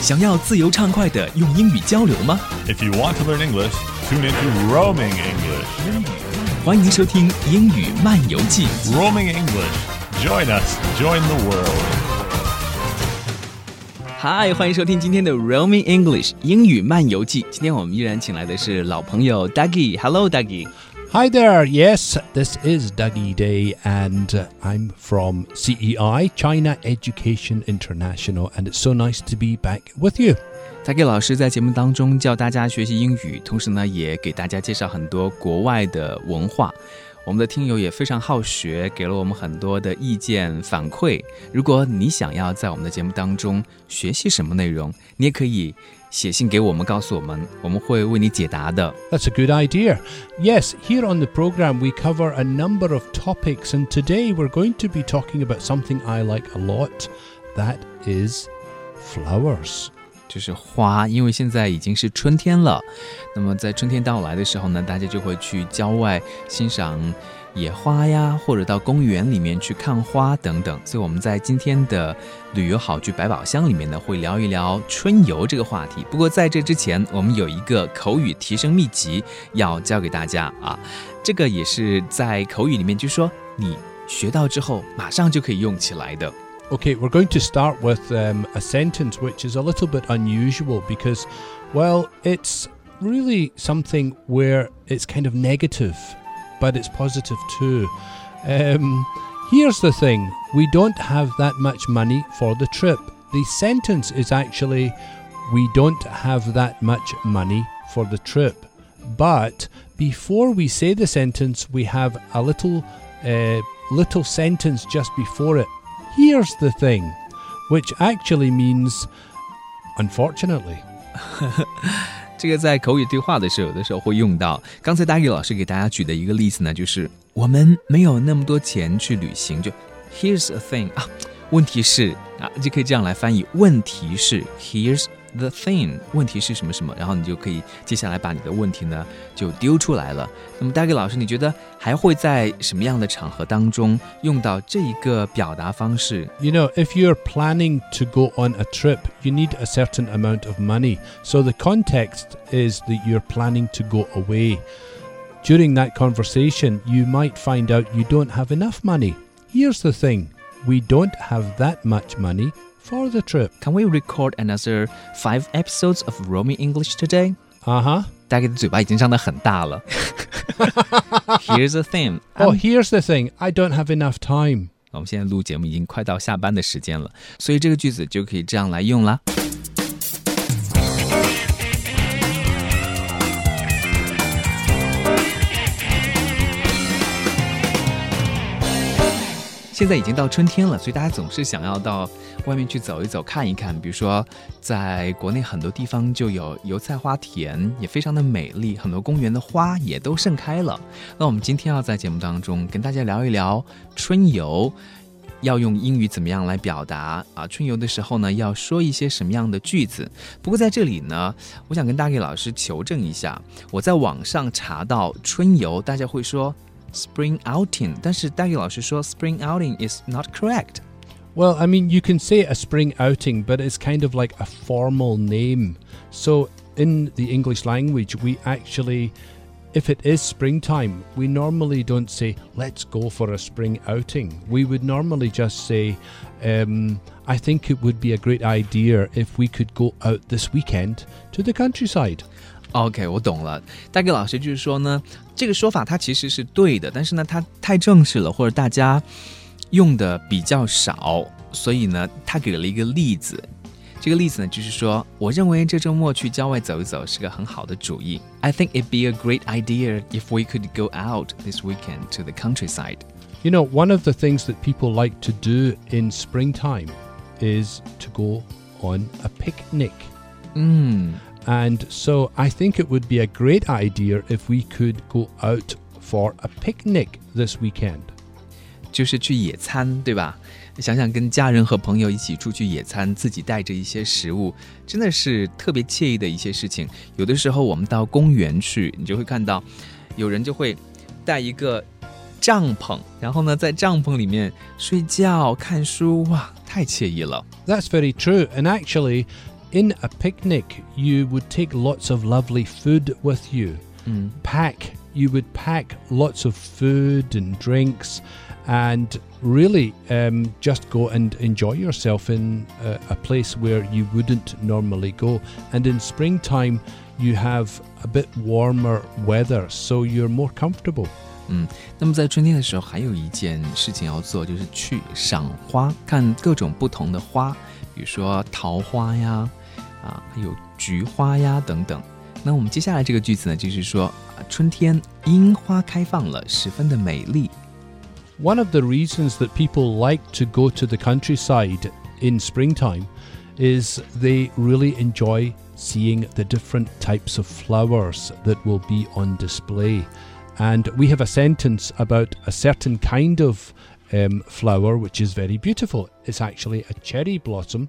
想要自由畅快的用英语交流吗？If you want to learn English, tune into Roaming English. 欢迎收听英语漫游记。Roaming English, join us, join the world. 嗨，欢迎收听今天的 Roaming English 英语漫游记。今天我们依然请来的是老朋友 Dougie。Hello, Dougie. Hi there. Yes, this is Dougie Day, and uh, I'm from CEI, China Education International, and it's so nice to be back with you. 他给老师在节目当中教大家学习英语，同时呢，也给大家介绍很多国外的文化。 我们的听友也非常好学，给了我们很多的意见反馈。如果你想要在我们的节目当中学习什么内容，你也可以写信给我们，告诉我们，我们会为你解答的。That's a good idea. Yes, here on the program we cover a number of topics, and today we're going to be talking about something I like a lot. That is flowers. 就是花，因为现在已经是春天了。那么在春天到来的时候呢，大家就会去郊外欣赏野花呀，或者到公园里面去看花等等。所以我们在今天的旅游好剧百宝箱里面呢，会聊一聊春游这个话题。不过在这之前，我们有一个口语提升秘籍要教给大家啊，这个也是在口语里面，就说你学到之后马上就可以用起来的。Okay, we're going to start with um, a sentence which is a little bit unusual because, well, it's really something where it's kind of negative, but it's positive too. Um, here's the thing we don't have that much money for the trip. The sentence is actually, we don't have that much money for the trip. But before we say the sentence, we have a little, uh, little sentence just before it Here's the thing, which actually means unfortunately. 这个在口语对话的时候，有的时候会用到。刚才大宇老师给大家举的一个例子呢，就是我们没有那么多钱去旅行。就 Here's a thing 啊，问题是啊，就可以这样来翻译。问题是 Here's The thing，问题是什么什么，然后你就可以接下来把你的问题呢就丢出来了。那么，大给老师，你觉得还会在什么样的场合当中用到这一个表达方式？You know, if you're planning to go on a trip, you need a certain amount of money. So the context is that you're planning to go away. During that conversation, you might find out you don't have enough money. Here's the thing we don't have that much money for the trip. Can we record another five episodes of Roaming English today? Uh huh. 大概嘴巴已经张得很大了。here's the thing. Oh, here's the thing. I don't have enough time. 我们现在录节目已经快到下班的时间了，所以这个句子就可以这样来用了。现在已经到春天了，所以大家总是想要到外面去走一走、看一看。比如说，在国内很多地方就有油菜花田，也非常的美丽，很多公园的花也都盛开了。那我们今天要在节目当中跟大家聊一聊春游，要用英语怎么样来表达啊？春游的时候呢，要说一些什么样的句子？不过在这里呢，我想跟大给老师求证一下，我在网上查到春游，大家会说。spring outing，但是大宇老师说 spring outing is not correct. Well, I mean, you can say a spring outing, but it's kind of like a formal name. So in the English language, we actually, if it is springtime, we normally don't say, let's go for a spring outing. We would normally just say, um, I think it would be a great idea if we could go out this weekend to the countryside. OK，我懂了。大哥老师就是说呢，这个说法它其实是对的，但是呢，它太正式了，或者大家用的比较少，所以呢，他给了一个例子。这个例子呢，就是说，我认为这周末去郊外走一走是个很好的主意。I think it'd be a great idea if we could go out this weekend to the countryside. You know, one of the things that people like to do in springtime is to go on a picnic. 嗯。 and so I think it would be a great idea if we could go out for a picnic this weekend. 就是去野餐，对吧？想想跟家人和朋友一起出去野餐，自己带着一些食物，真的是特别惬意的一些事情。有的时候我们到公园去，你就会看到，有人就会带一个帐篷，然后呢，在帐篷里面睡觉、看书，哇，太惬意了。That's very true, and actually. in a picnic, you would take lots of lovely food with you. Mm. Pack, you would pack lots of food and drinks and really um, just go and enjoy yourself in a, a place where you wouldn't normally go. And in springtime, you have a bit warmer weather, so you're more comfortable. 嗯，那么在春天的时候，还有一件事情要做，就是去赏花，看各种不同的花，比如说桃花呀， 啊，还有菊花呀等等。那我们接下来这个句子呢，就是说，春天樱花开放了，十分的美丽。One of the reasons that people like to go to the countryside in springtime is they really enjoy seeing the different types of flowers that will be on display. And we have a sentence about a certain kind of um, flower which is very beautiful. It's actually a cherry blossom.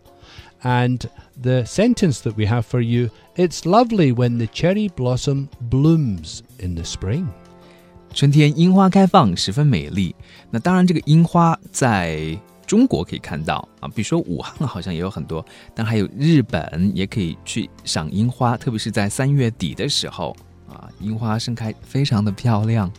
And the sentence that we have for you it's lovely when the cherry blossom blooms in the spring. 春天樱花开放，十分美丽。那当然，这个樱花在中国可以看到啊，比如说武汉好像也有很多，但还有日本也可以去赏樱花，特别是在三月底的时候啊，樱花盛开，非常的漂亮。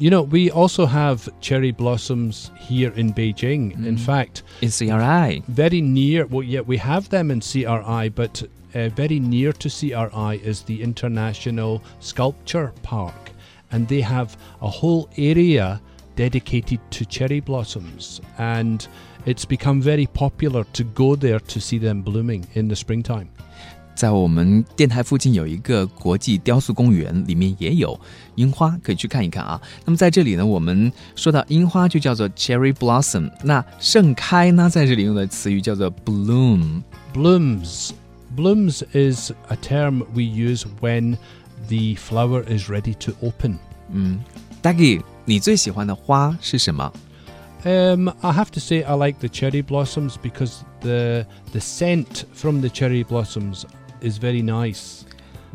You know, we also have cherry blossoms here in Beijing. In fact, In CRI，very near, well, yeah, we have them in CRI, but uh, very near to CRI is the International Sculpture Park. And they have a whole area dedicated to cherry blossoms. And it's become very popular to go there to see them blooming in the springtime. 在我们电台附近有一个国际雕塑公园，里面也有樱花，可以去看一看啊。那么在这里呢，我们说到樱花就叫做 cherry blossom，那盛开呢，在这里用的词语叫做 bloom。Blooms, blooms is a term we use when the flower is ready to open. Mm. 嗯，Dougie，你最喜欢的花是什么？Um, I have to say I like the cherry blossoms because the the scent from the cherry blossoms is very nice.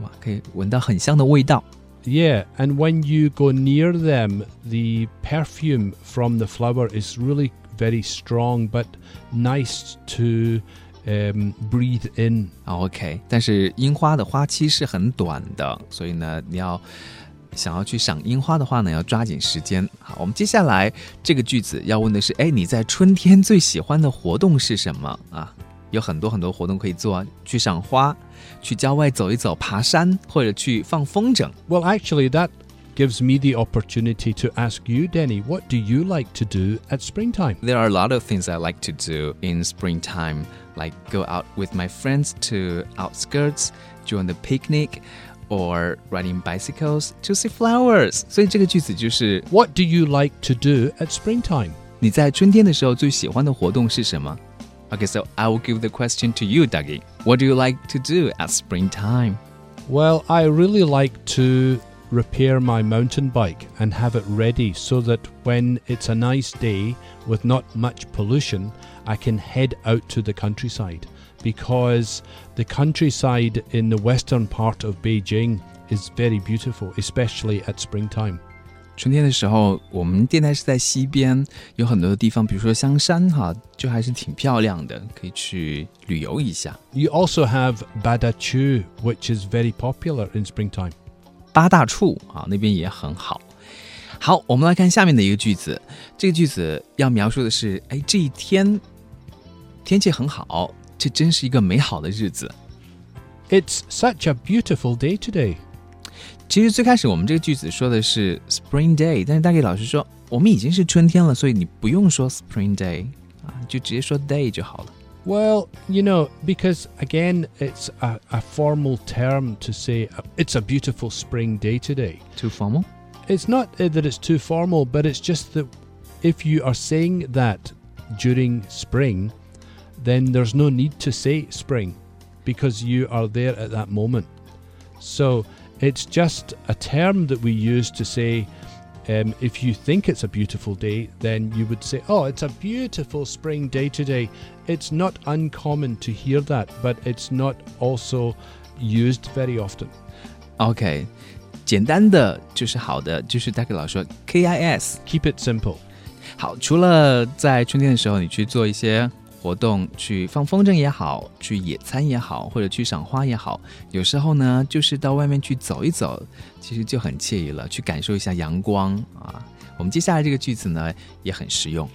哇，可以闻到很香的味道。 Yeah, and when you go near them, the perfume from the flower is really very strong, but nice to um, breathe in. 啊 OK，但是樱花的花期是很短的，所以呢，你要想要去赏樱花的话呢，要抓紧时间。好，我们接下来这个句子要问的是，哎，你在春天最喜欢的活动是什么啊？ 有很多很多活动可以做啊，去赏花，去郊外走一走，爬山，或者去放风筝。 Well, actually, that gives me the opportunity to ask you, Denny, what do you like to do at springtime? There are a lot of things I like to do in springtime, like go out with my friends to outskirts, join the picnic, or riding bicycles to see flowers. 所以这个句子就是。 What do you like to do at springtime? 你在春天的时候最喜欢的活动是什么 ？Okay, so I will give the question to you, Dougie. What do you like to do at springtime? Well, I really like to repair my mountain bike and have it ready so that when it's a nice day with not much pollution, I can head out to the countryside because the countryside in the western part of Beijing is very beautiful, especially at springtime. 春天的时候，我们电台是在西边，有很多的地方，比如说香山哈，就还是挺漂亮的，可以去旅游一下。 You also have Badachu, which is very popular in springtime. 八大处啊，那边也很好。好，我们来看下面的一个句子。这个句子要描述的是，哎，这一天天气很好，这真是一个美好的日子。 It's such a beautiful day today. 其实最开始我们这个句子说的是 Spring Day，但是大概老师说我们已经是春天了，所以你不用说 Spring Day 啊，就直接说 Day 就好了。 Well, you know, because again, it's a, a formal term to say uh, it's a beautiful spring day today. Too formal？ It's not uh, that it's too formal, but it's just that if you are saying that during spring, then there's no need to say spring because you are there at that moment. So it's just a term that we use to say um, if you think it's a beautiful day, then you would say, Oh, it's a beautiful spring day today. It's not uncommon to hear that, but it's not also used very often. OK，简单的就是好的，就是大概老师说 KIS。 Keep it simple. 好，除了在春天的时候你去做一些 活动，去放风筝也好，去野餐也好，或者去赏花也好，有时候呢，就是到外面去走一走，其实就很惬意了，去感受一下阳光啊。我们接下来这个句子呢，也很实用。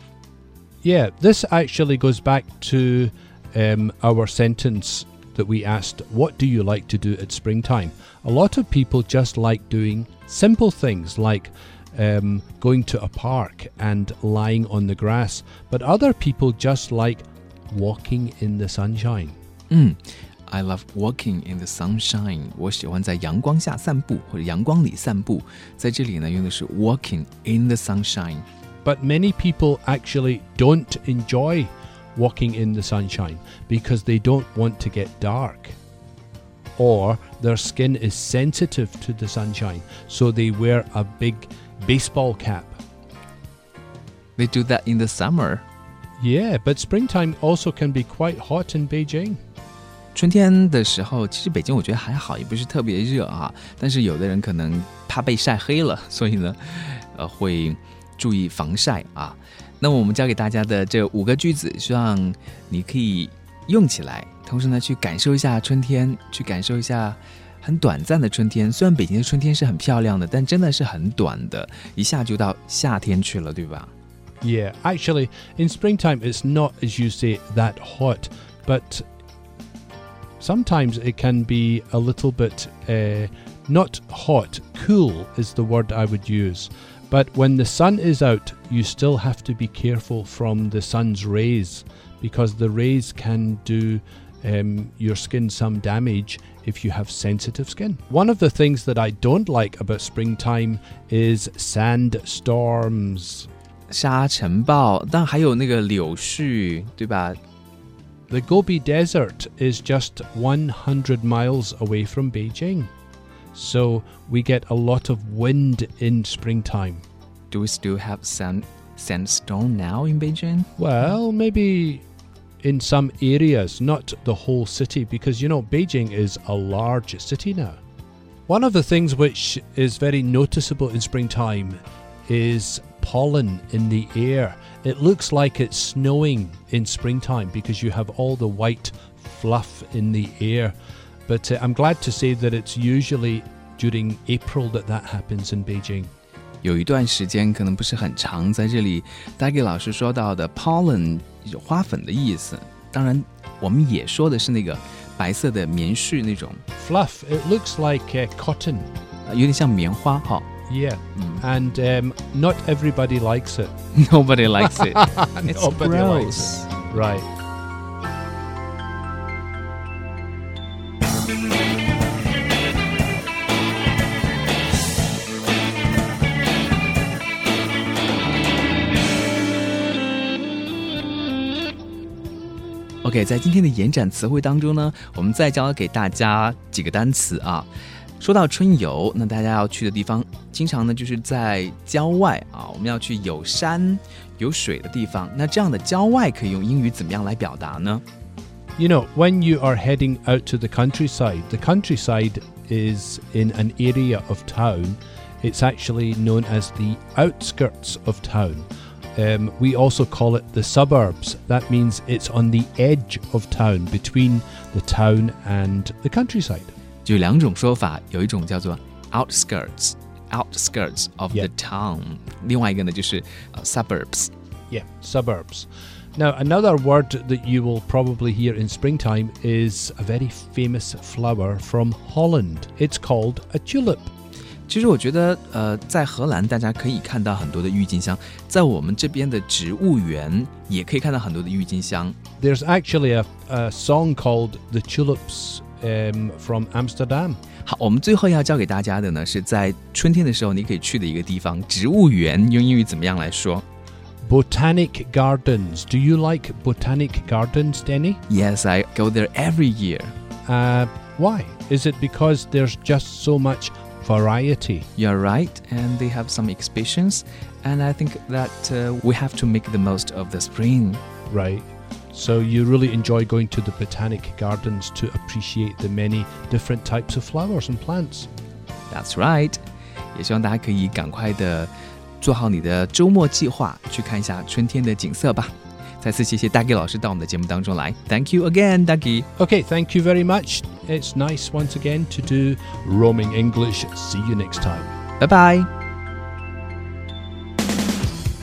Yeah, this actually goes back to um, our sentence that we asked, What do you like to do at springtime? A lot of people just like doing simple things like um, going to a park and lying on the grass, but other people just like walking in the sunshine. 嗯，I love walking in the sunshine。我喜欢在阳光下散步或者阳光里散步。在这里呢，用的是 walking in the sunshine。 But many people actually don't enjoy walking in the sunshine because they don't want to get dark. Or their skin is sensitive to the sunshine, so they wear a big baseball cap. They do that in the summer。 Yeah, but springtime also can be quite hot in Beijing. 春天的时候，其实北京我觉得还好，也不是特别热啊。但是有的人可能怕被晒黑了，所以呢，呃，会注意防晒啊。那么我们教给大家的这五个句子，希望你可以用起来，同时呢，去感受一下春天，去感受一下很短暂的春天。虽然北京的春天是很漂亮的，但真的是很短的，一下就到夏天去了，对吧？Yeah, actually, in springtime it's not, as you say, that hot, but sometimes it can be a little bit uh, not hot, cool is the word I would use. But when the sun is out, you still have to be careful from the sun's rays because the rays can do um, your skin some damage if you have sensitive skin. One of the things that I don't like about springtime is sandstorms. 沙尘暴，但还有那个柳絮，对吧？The Gobi Desert is just 100 miles away from Beijing, so we get a lot of wind in springtime. Do we still have sand, sandstorm now in Beijing? Well, maybe in some areas, not the whole city, because you know, Beijing is a large city now. One of the things which is very noticeable in springtime is pollen in the air. It looks like it's snowing in springtime because you have all the white fluff in the air. But uh, I'm glad to say that it's usually during April that that happens in Beijing. 有一段时间可能不是很长，在这里，Dougie 老师说到的 pollen 花粉的意思，当然我们也说的是那个白色的棉絮那种 fluff。It looks like、uh, cotton，有点像棉花哈。Yeah. And um, not everybody likes it. Nobody likes it. It's Nobody likes gross. Right. OK，在今天的延展词汇当中呢，我们再教给大家几个单词啊。 说到春游，那大家要去的地方，经常呢就是在郊外啊，我们要去有山有水的地方。那这样的郊外可以用英语怎么样来表达呢？ You know, when you are heading out to the countryside, the countryside is in an area of town. It's actually known as the outskirts of town. Um, we also call it the suburbs. That means it's on the edge of town, between the town and the countryside. 就有两种说法，有一种叫做 outskirts。outskirts of the Yeah. town，另外一个呢就是呃 suburbs。 Yeah, suburbs. Now, another word that you will probably hear in springtime is a very famous flower from Holland. It's called a tulip. 其实我觉得，呃，在荷兰大家可以看到很多的郁金香，在我们这边的植物园也可以看到很多的郁金香。 There's actually a, a song called The Tulips um, from Amsterdam. 好，我们最后要教给大家的呢，是在春天的时候你可以去的一个地方——植物园。用英语怎么样来说 Botanic gardens. Do you like botanic gardens, Denny? ？Yes, I go there every year. Uh, why? Is it because there's just so much variety? You're right, and they have some exhibitions, and I think that uh, we have to make the most of the spring. Right. So you really enjoy going to the botanic gardens to appreciate the many different types of flowers and plants. That's right，也希望大家可以赶快的做好你的周末计划，去看一下春天的景色吧。再次谢谢 Dougie 老师到我们的节目当中来，Thank you again, Dougie. Okay, thank you very much. It's nice once again to do roaming English. See you next time. Bye bye.